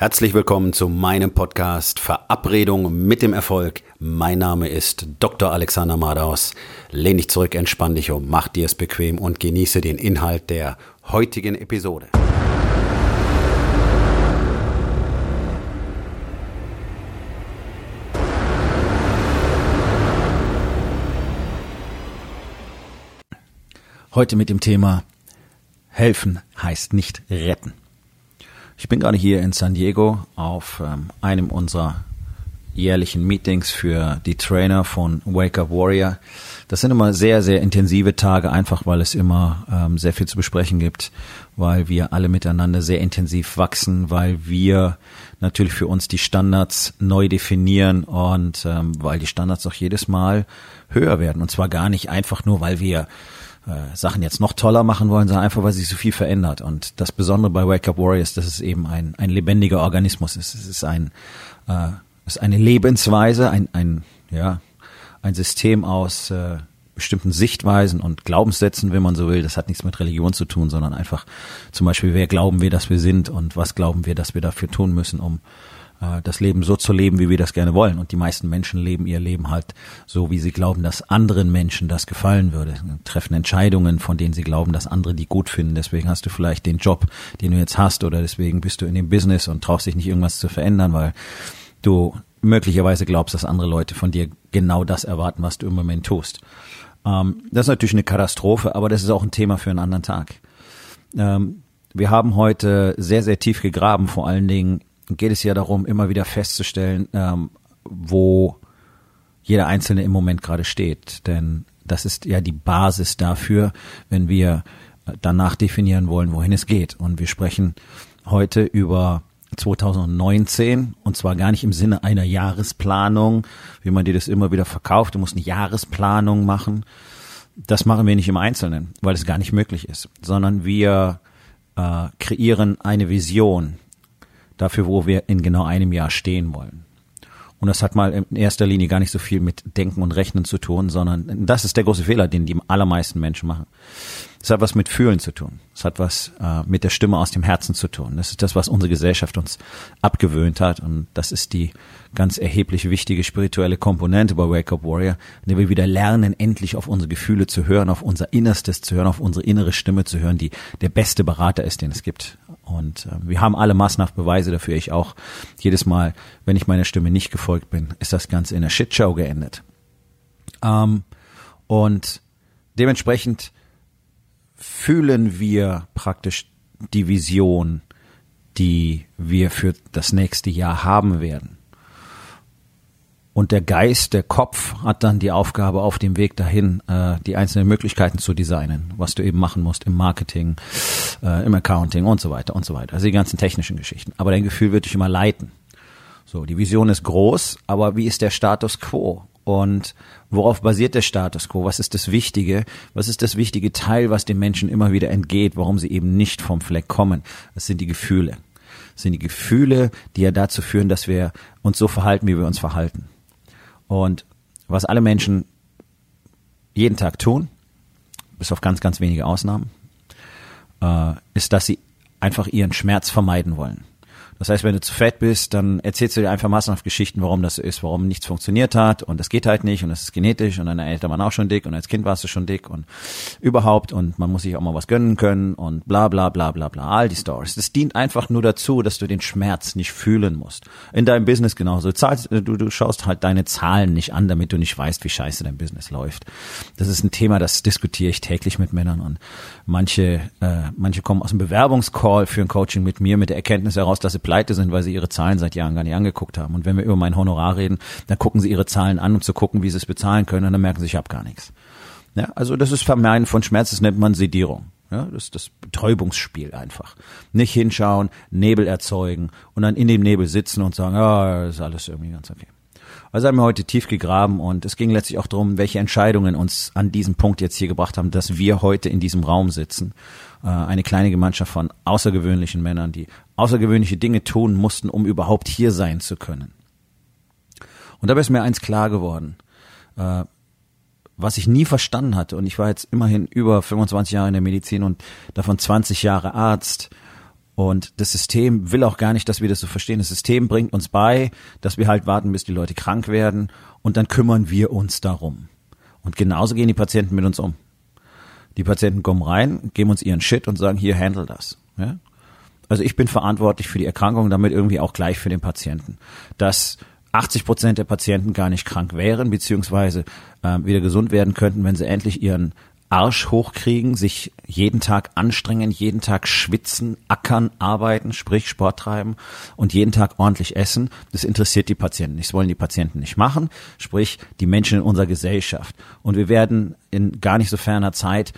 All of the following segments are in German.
Herzlich willkommen zu meinem Podcast Verabredung mit dem Erfolg. Mein Name ist Dr. Alexander Madaus. Lehn dich zurück, entspann dich um, mach dir es bequem und genieße den Inhalt der heutigen Episode. Heute mit dem Thema Helfen heißt nicht retten. Ich bin gerade hier in San Diego auf ähm, einem unserer jährlichen Meetings für die Trainer von Wake Up Warrior. Das sind immer sehr, sehr intensive Tage, einfach weil es immer ähm, sehr viel zu besprechen gibt, weil wir alle miteinander sehr intensiv wachsen, weil wir natürlich für uns die Standards neu definieren und ähm, weil die Standards auch jedes Mal höher werden. Und zwar gar nicht einfach nur, weil wir äh, Sachen jetzt noch toller machen wollen, sondern einfach, weil sich so viel verändert. Und das Besondere bei Wake Up Warriors, dass es eben ein, ein lebendiger Organismus ist. Es ist ein, äh, ist eine Lebensweise, ein, ein, ja, ein System aus äh, bestimmten Sichtweisen und Glaubenssätzen, wenn man so will. Das hat nichts mit Religion zu tun, sondern einfach zum Beispiel, wer glauben wir, dass wir sind und was glauben wir, dass wir dafür tun müssen, um äh, das Leben so zu leben, wie wir das gerne wollen. Und die meisten Menschen leben ihr Leben halt so, wie sie glauben, dass anderen Menschen das gefallen würde. Treffen Entscheidungen, von denen sie glauben, dass andere die gut finden. Deswegen hast du vielleicht den Job, den du jetzt hast, oder deswegen bist du in dem Business und traust dich nicht irgendwas zu verändern, weil du möglicherweise glaubst, dass andere Leute von dir genau das erwarten, was du im Moment tust. Ähm, das ist natürlich eine Katastrophe, aber das ist auch ein Thema für einen anderen Tag. Ähm, wir haben heute sehr, sehr tief gegraben, vor allen Dingen geht es ja darum, immer wieder festzustellen, ähm, wo jeder Einzelne im Moment gerade steht. Denn das ist ja die Basis dafür, wenn wir danach definieren wollen, wohin es geht. Und wir sprechen heute über 2019 und zwar gar nicht im Sinne einer Jahresplanung, wie man dir das immer wieder verkauft. Du musst eine Jahresplanung machen. Das machen wir nicht im Einzelnen, weil es gar nicht möglich ist, sondern wir äh, kreieren eine Vision, dafür, wo wir in genau einem Jahr stehen wollen. Und das hat mal in erster Linie gar nicht so viel mit Denken und Rechnen zu tun, sondern das ist der große Fehler, den die allermeisten Menschen machen. Es hat was mit Fühlen zu tun. Es hat was äh, mit der Stimme aus dem Herzen zu tun. Das ist das, was unsere Gesellschaft uns abgewöhnt hat. Und das ist die ganz erheblich wichtige spirituelle Komponente bei Wake Up Warrior, in der wir wieder lernen, endlich auf unsere Gefühle zu hören, auf unser Innerstes zu hören, auf unsere innere Stimme zu hören, die der beste Berater ist, den es gibt. Und äh, wir haben alle massenhaft Beweise dafür. Ich auch. Jedes Mal, wenn ich meiner Stimme nicht gefolgt bin, ist das Ganze in einer Shitshow geendet. Ähm, und dementsprechend fühlen wir praktisch die Vision, die wir für das nächste Jahr haben werden. Und der Geist, der Kopf hat dann die Aufgabe auf dem Weg dahin, äh, die einzelnen Möglichkeiten zu designen, was du eben machen musst im Marketing, äh, im Accounting und so weiter und so weiter. Also die ganzen technischen Geschichten. Aber dein Gefühl wird dich immer leiten. So, die Vision ist groß, aber wie ist der Status quo? Und worauf basiert der Status quo? Was ist das Wichtige? Was ist das wichtige Teil, was den Menschen immer wieder entgeht, warum sie eben nicht vom Fleck kommen? Das sind die Gefühle. Das sind die Gefühle, die ja dazu führen, dass wir uns so verhalten, wie wir uns verhalten. Und was alle Menschen jeden Tag tun, bis auf ganz, ganz wenige Ausnahmen, äh, ist, dass sie einfach ihren Schmerz vermeiden wollen. Das heißt, wenn du zu fett bist, dann erzählst du dir einfach massenhaft Geschichten, warum das ist, warum nichts funktioniert hat und das geht halt nicht und das ist genetisch und deine Eltern waren auch schon dick und als Kind warst du schon dick und überhaupt und man muss sich auch mal was gönnen können und bla bla bla bla bla, all die Stories. Das dient einfach nur dazu, dass du den Schmerz nicht fühlen musst. In deinem Business genauso. Du, zahlst, du, du schaust halt deine Zahlen nicht an, damit du nicht weißt, wie scheiße dein Business läuft. Das ist ein Thema, das diskutiere ich täglich mit Männern und manche, äh, manche kommen aus dem Bewerbungscall für ein Coaching mit mir mit der Erkenntnis heraus, dass sie pleite sind, weil sie ihre Zahlen seit Jahren gar nicht angeguckt haben. Und wenn wir über mein Honorar reden, dann gucken sie ihre Zahlen an, um zu gucken, wie sie es bezahlen können, und dann merken sie, ich habe gar nichts. Ja, also das ist Vermeiden von Schmerz, das nennt man Sedierung. Ja, das ist das Betäubungsspiel einfach. Nicht hinschauen, Nebel erzeugen und dann in dem Nebel sitzen und sagen, ja, oh, ist alles irgendwie ganz okay. Also haben wir heute tief gegraben und es ging letztlich auch darum, welche Entscheidungen uns an diesem Punkt jetzt hier gebracht haben, dass wir heute in diesem Raum sitzen. Äh, eine kleine Gemeinschaft von außergewöhnlichen Männern, die außergewöhnliche Dinge tun mussten, um überhaupt hier sein zu können. Und dabei ist mir eins klar geworden, äh, was ich nie verstanden hatte. Und ich war jetzt immerhin über 25 Jahre in der Medizin und davon 20 Jahre Arzt. Und das System will auch gar nicht, dass wir das so verstehen. Das System bringt uns bei, dass wir halt warten, bis die Leute krank werden und dann kümmern wir uns darum. Und genauso gehen die Patienten mit uns um. Die Patienten kommen rein, geben uns ihren Shit und sagen, hier, handle das. Ja? Also ich bin verantwortlich für die Erkrankung, damit irgendwie auch gleich für den Patienten. Dass 80 Prozent der Patienten gar nicht krank wären, beziehungsweise äh, wieder gesund werden könnten, wenn sie endlich ihren Arsch hochkriegen, sich jeden Tag anstrengen, jeden Tag schwitzen, ackern, arbeiten, sprich Sport treiben und jeden Tag ordentlich essen. Das interessiert die Patienten nicht. Das wollen die Patienten nicht machen, sprich die Menschen in unserer Gesellschaft. Und wir werden in gar nicht so ferner Zeit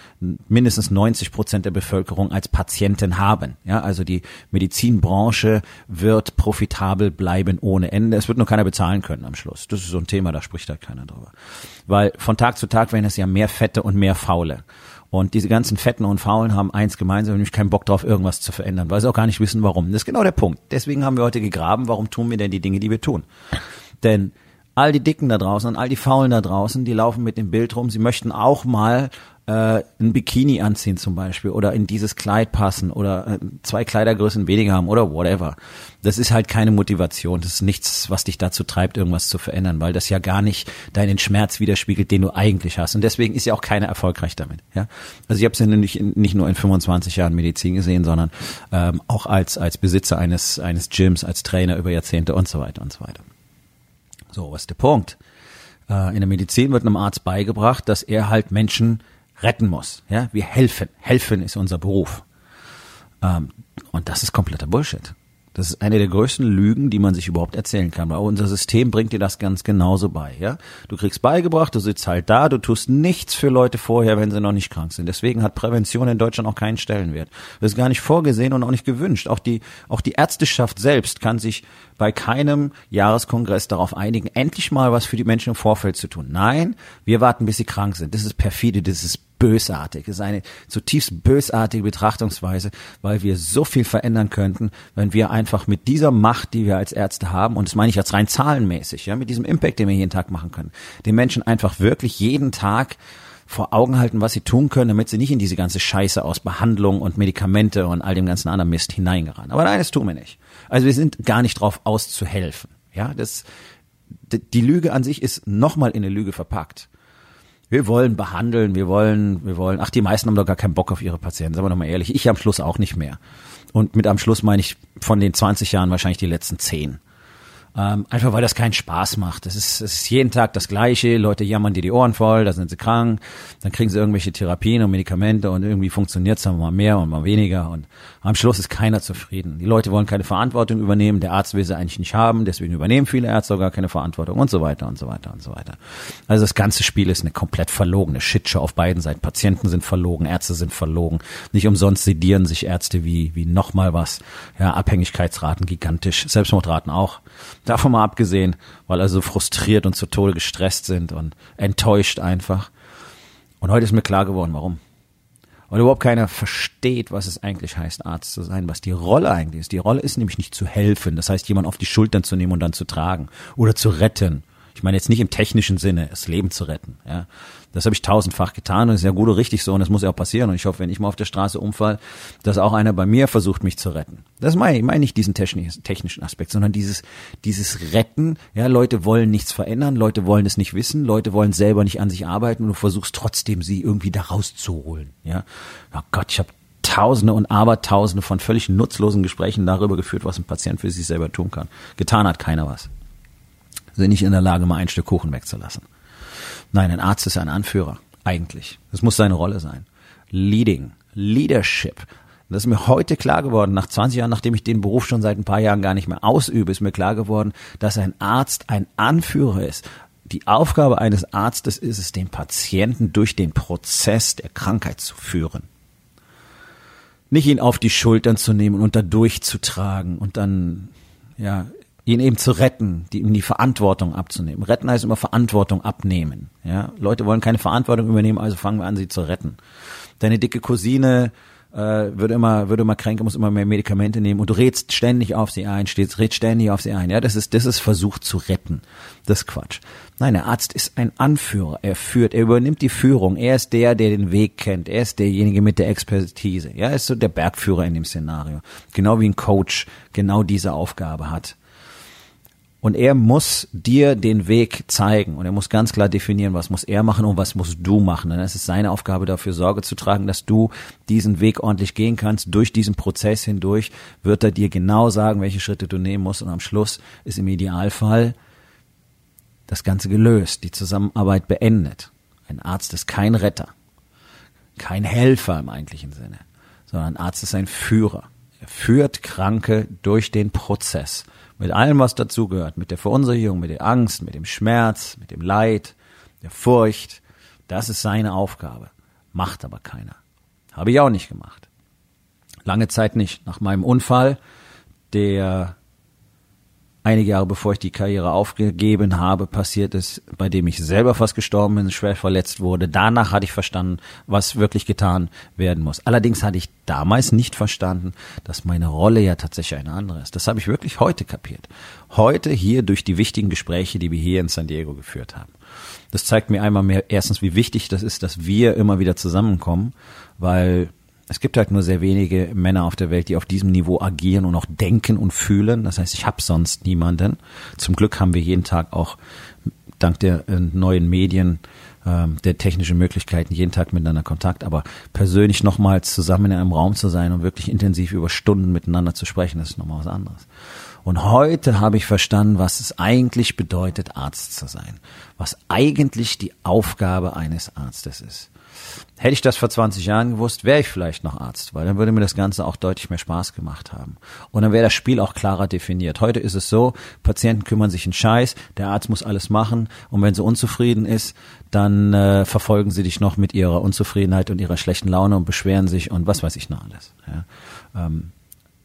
mindestens 90 Prozent der Bevölkerung als Patienten haben. Ja, also die Medizinbranche wird profitabel bleiben ohne Ende. Es wird nur keiner bezahlen können am Schluss. Das ist so ein Thema, da spricht halt keiner drüber. Weil von Tag zu Tag werden es ja mehr Fette und mehr Faule. Und diese ganzen Fetten und Faulen haben eins gemeinsam, nämlich keinen Bock drauf, irgendwas zu verändern, weil sie auch gar nicht wissen, warum. Das ist genau der Punkt. Deswegen haben wir heute gegraben, warum tun wir denn die Dinge, die wir tun? Denn all die Dicken da draußen und all die Faulen da draußen, die laufen mit dem Bild rum, sie möchten auch mal äh, ein Bikini anziehen zum Beispiel oder in dieses Kleid passen oder äh, zwei Kleidergrößen weniger haben oder whatever. Das ist halt keine Motivation. Das ist nichts, was dich dazu treibt, irgendwas zu verändern, weil das ja gar nicht deinen Schmerz widerspiegelt, den du eigentlich hast. Und deswegen ist ja auch keiner erfolgreich damit. Ja? Also ich habe es ja nicht, nicht nur in 25 Jahren Medizin gesehen, sondern ähm, auch als, als Besitzer eines, eines Gyms, als Trainer über Jahrzehnte und so weiter und so weiter. So, was ist der Punkt? Äh, in der Medizin wird einem Arzt beigebracht, dass er halt Menschen retten muss. Ja, wir helfen. Helfen ist unser Beruf. Ähm, und das ist kompletter Bullshit. Das ist eine der größten Lügen, die man sich überhaupt erzählen kann. Aber unser System bringt dir das ganz genauso bei, ja? Du kriegst beigebracht, du sitzt halt da, du tust nichts für Leute vorher, wenn sie noch nicht krank sind. Deswegen hat Prävention in Deutschland auch keinen Stellenwert. Das ist gar nicht vorgesehen und auch nicht gewünscht. Auch die, auch die Ärzteschaft selbst kann sich bei keinem Jahreskongress darauf einigen, endlich mal was für die Menschen im Vorfeld zu tun. Nein, wir warten, bis sie krank sind. Das ist perfide, das ist bösartig. Es ist eine zutiefst bösartige Betrachtungsweise, weil wir so viel verändern könnten, wenn wir einfach mit dieser Macht, die wir als Ärzte haben, und das meine ich jetzt rein zahlenmäßig, ja, mit diesem Impact, den wir jeden Tag machen können, den Menschen einfach wirklich jeden Tag vor Augen halten, was sie tun können, damit sie nicht in diese ganze Scheiße aus Behandlung und Medikamente und all dem ganzen anderen Mist hineingeraten. Aber nein, das tun wir nicht. Also wir sind gar nicht drauf auszuhelfen. Ja, das, die Lüge an sich ist nochmal in eine Lüge verpackt wir wollen behandeln, wir wollen, wir wollen, ach, die meisten haben doch gar keinen Bock auf ihre Patienten, sagen wir nochmal ehrlich, ich am Schluss auch nicht mehr. Und mit am Schluss meine ich von den 20 Jahren wahrscheinlich die letzten 10. Ähm, einfach weil das keinen Spaß macht. Es ist, ist jeden Tag das Gleiche. Leute jammern dir die Ohren voll, da sind sie krank, dann kriegen sie irgendwelche Therapien und Medikamente und irgendwie funktioniert es dann mal mehr und mal weniger und am Schluss ist keiner zufrieden. Die Leute wollen keine Verantwortung übernehmen, der Arzt will sie eigentlich nicht haben, deswegen übernehmen viele Ärzte sogar keine Verantwortung und so weiter und so weiter und so weiter. Also das ganze Spiel ist eine komplett verlogene Shitshow auf beiden Seiten. Patienten sind verlogen, Ärzte sind verlogen. Nicht umsonst sedieren sich Ärzte wie, wie nochmal was. Ja, Abhängigkeitsraten gigantisch, Selbstmordraten auch. Davon mal abgesehen, weil also frustriert und zu Tode gestresst sind und enttäuscht einfach. Und heute ist mir klar geworden, warum. Weil überhaupt keiner versteht, was es eigentlich heißt, Arzt zu sein, was die Rolle eigentlich ist. Die Rolle ist nämlich nicht zu helfen, das heißt, jemand auf die Schultern zu nehmen und dann zu tragen oder zu retten. Ich meine jetzt nicht im technischen Sinne, das Leben zu retten, ja, das habe ich tausendfach getan und ist ja gut und richtig so und das muss ja auch passieren. Und ich hoffe, wenn ich mal auf der Straße umfall, dass auch einer bei mir versucht, mich zu retten. Das meine ich, meine nicht diesen technischen Aspekt, sondern dieses, dieses Retten. Ja, Leute wollen nichts verändern, Leute wollen es nicht wissen, Leute wollen selber nicht an sich arbeiten und du versuchst trotzdem, sie irgendwie da rauszuholen. Ja, oh Gott, ich habe Tausende und Abertausende von völlig nutzlosen Gesprächen darüber geführt, was ein Patient für sich selber tun kann. Getan hat keiner was. Sind nicht in der Lage, mal ein Stück Kuchen wegzulassen. Nein, ein Arzt ist ein Anführer, eigentlich. Das muss seine Rolle sein. Leading, Leadership. Das ist mir heute klar geworden, nach 20 Jahren, nachdem ich den Beruf schon seit ein paar Jahren gar nicht mehr ausübe, ist mir klar geworden, dass ein Arzt ein Anführer ist. Die Aufgabe eines Arztes ist es, den Patienten durch den Prozess der Krankheit zu führen. Nicht ihn auf die Schultern zu nehmen und da durchzutragen und dann, ja, ihn eben zu retten, die, ihm die Verantwortung abzunehmen. Retten heißt immer Verantwortung abnehmen. Ja, Leute wollen keine Verantwortung übernehmen, also fangen wir an, sie zu retten. Deine dicke Cousine äh, wird immer, wird immer kränker, muss immer mehr Medikamente nehmen und du redst ständig auf sie ein, stehst, redst ständig auf sie ein. Ja, das ist, das ist Versuch zu retten. Das ist Quatsch. Nein, der Arzt ist ein Anführer. Er führt, er übernimmt die Führung. Er ist der, der den Weg kennt. Er ist derjenige mit der Expertise. Ja, er ist so der Bergführer in dem Szenario. Genau wie ein Coach genau diese Aufgabe hat. Und er muss dir den Weg zeigen und er muss ganz klar definieren, was muss er machen und was musst du machen. Und es ist seine Aufgabe, dafür Sorge zu tragen, dass du diesen Weg ordentlich gehen kannst. Durch diesen Prozess hindurch wird er dir genau sagen, welche Schritte du nehmen musst. Und am Schluss ist im Idealfall das Ganze gelöst, die Zusammenarbeit beendet. Ein Arzt ist kein Retter, kein Helfer im eigentlichen Sinne, sondern ein Arzt ist ein Führer. Er führt Kranke durch den Prozess mit allem, was dazugehört, mit der Verunsicherung, mit der Angst, mit dem Schmerz, mit dem Leid, der Furcht. Das ist seine Aufgabe. Macht aber keiner. Habe ich auch nicht gemacht. Lange Zeit nicht. Nach meinem Unfall, der einige Jahre bevor ich die Karriere aufgegeben habe, passiert ist, bei dem ich selber fast gestorben bin, schwer verletzt wurde. Danach hatte ich verstanden, was wirklich getan werden muss. Allerdings hatte ich damals nicht verstanden, dass meine Rolle ja tatsächlich eine andere ist. Das habe ich wirklich heute kapiert. Heute hier durch die wichtigen Gespräche, die wir hier in San Diego geführt haben. Das zeigt mir einmal mehr erstens, wie wichtig das ist, dass wir immer wieder zusammenkommen, weil es gibt halt nur sehr wenige Männer auf der Welt, die auf diesem Niveau agieren und auch denken und fühlen. Das heißt, ich habe sonst niemanden. Zum Glück haben wir jeden Tag auch dank der äh, neuen Medien, äh, der technischen Möglichkeiten jeden Tag miteinander Kontakt. Aber persönlich nochmals zusammen in einem Raum zu sein und wirklich intensiv über Stunden miteinander zu sprechen, das ist nochmal was anderes. Und heute habe ich verstanden, was es eigentlich bedeutet, Arzt zu sein. Was eigentlich die Aufgabe eines Arztes ist. Hätte ich das vor 20 Jahren gewusst, wäre ich vielleicht noch Arzt, weil dann würde mir das Ganze auch deutlich mehr Spaß gemacht haben. Und dann wäre das Spiel auch klarer definiert. Heute ist es so, Patienten kümmern sich einen Scheiß, der Arzt muss alles machen und wenn sie unzufrieden ist, dann äh, verfolgen sie dich noch mit ihrer Unzufriedenheit und ihrer schlechten Laune und beschweren sich und was weiß ich noch alles. Ja. Ähm,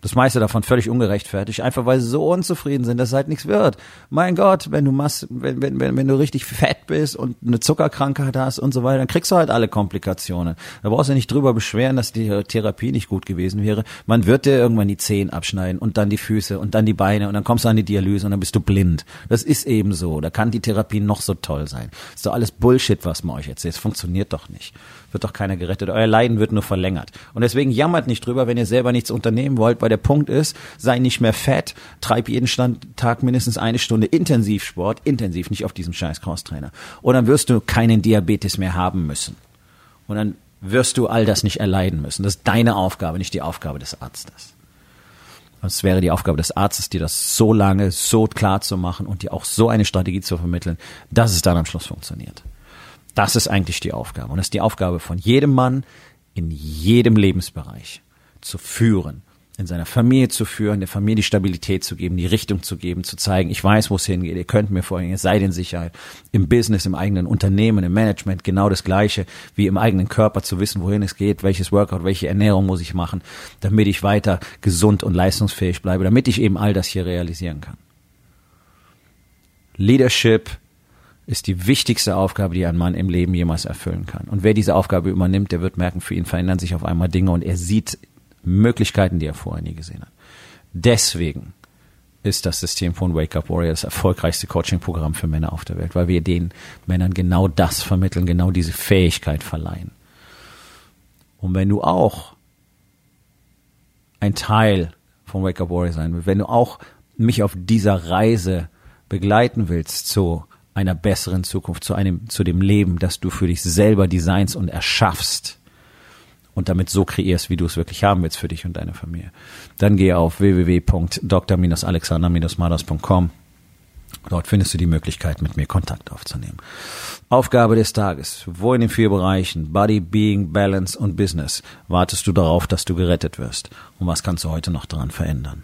das meiste davon völlig ungerechtfertigt, einfach weil sie so unzufrieden sind, dass es halt nichts wird. Mein Gott, wenn du machst, wenn, wenn, wenn, wenn du richtig fett bist und eine Zuckerkrankheit hast und so weiter, dann kriegst du halt alle Komplikationen. Da brauchst du nicht drüber beschweren, dass die Therapie nicht gut gewesen wäre. Man wird dir irgendwann die Zehen abschneiden und dann die Füße und dann die Beine und dann kommst du an die Dialyse und dann bist du blind. Das ist eben so. Da kann die Therapie noch so toll sein. Das ist doch alles Bullshit, was man euch erzählt. Es funktioniert doch nicht wird doch keiner gerettet. Euer Leiden wird nur verlängert. Und deswegen jammert nicht drüber, wenn ihr selber nichts unternehmen wollt, weil der Punkt ist, sei nicht mehr fett, treib jeden Tag mindestens eine Stunde Intensivsport, intensiv, nicht auf diesem scheiß Crosstrainer. Und dann wirst du keinen Diabetes mehr haben müssen. Und dann wirst du all das nicht erleiden müssen. Das ist deine Aufgabe, nicht die Aufgabe des Arztes. Es wäre die Aufgabe des Arztes, dir das so lange, so klar zu machen und dir auch so eine Strategie zu vermitteln, dass es dann am Schluss funktioniert. Das ist eigentlich die Aufgabe. Und das ist die Aufgabe von jedem Mann in jedem Lebensbereich zu führen, in seiner Familie zu führen, der Familie die Stabilität zu geben, die Richtung zu geben, zu zeigen, ich weiß, wo es hingeht, ihr könnt mir vorhin, ihr seid in Sicherheit. Im Business, im eigenen Unternehmen, im Management genau das Gleiche wie im eigenen Körper zu wissen, wohin es geht, welches Workout, welche Ernährung muss ich machen, damit ich weiter gesund und leistungsfähig bleibe, damit ich eben all das hier realisieren kann. Leadership ist die wichtigste Aufgabe, die ein Mann im Leben jemals erfüllen kann. Und wer diese Aufgabe übernimmt, der wird merken, für ihn verändern sich auf einmal Dinge und er sieht Möglichkeiten, die er vorher nie gesehen hat. Deswegen ist das System von Wake Up Warrior das erfolgreichste Coaching-Programm für Männer auf der Welt, weil wir den Männern genau das vermitteln, genau diese Fähigkeit verleihen. Und wenn du auch ein Teil von Wake Up Warrior sein willst, wenn du auch mich auf dieser Reise begleiten willst zu einer besseren Zukunft, zu einem, zu dem Leben, das du für dich selber designst und erschaffst und damit so kreierst, wie du es wirklich haben willst für dich und deine Familie. Dann geh auf www.dr-alexander-madas.com. Dort findest du die Möglichkeit, mit mir Kontakt aufzunehmen. Aufgabe des Tages. Wo in den vier Bereichen Body, Being, Balance und Business wartest du darauf, dass du gerettet wirst? Und was kannst du heute noch daran verändern?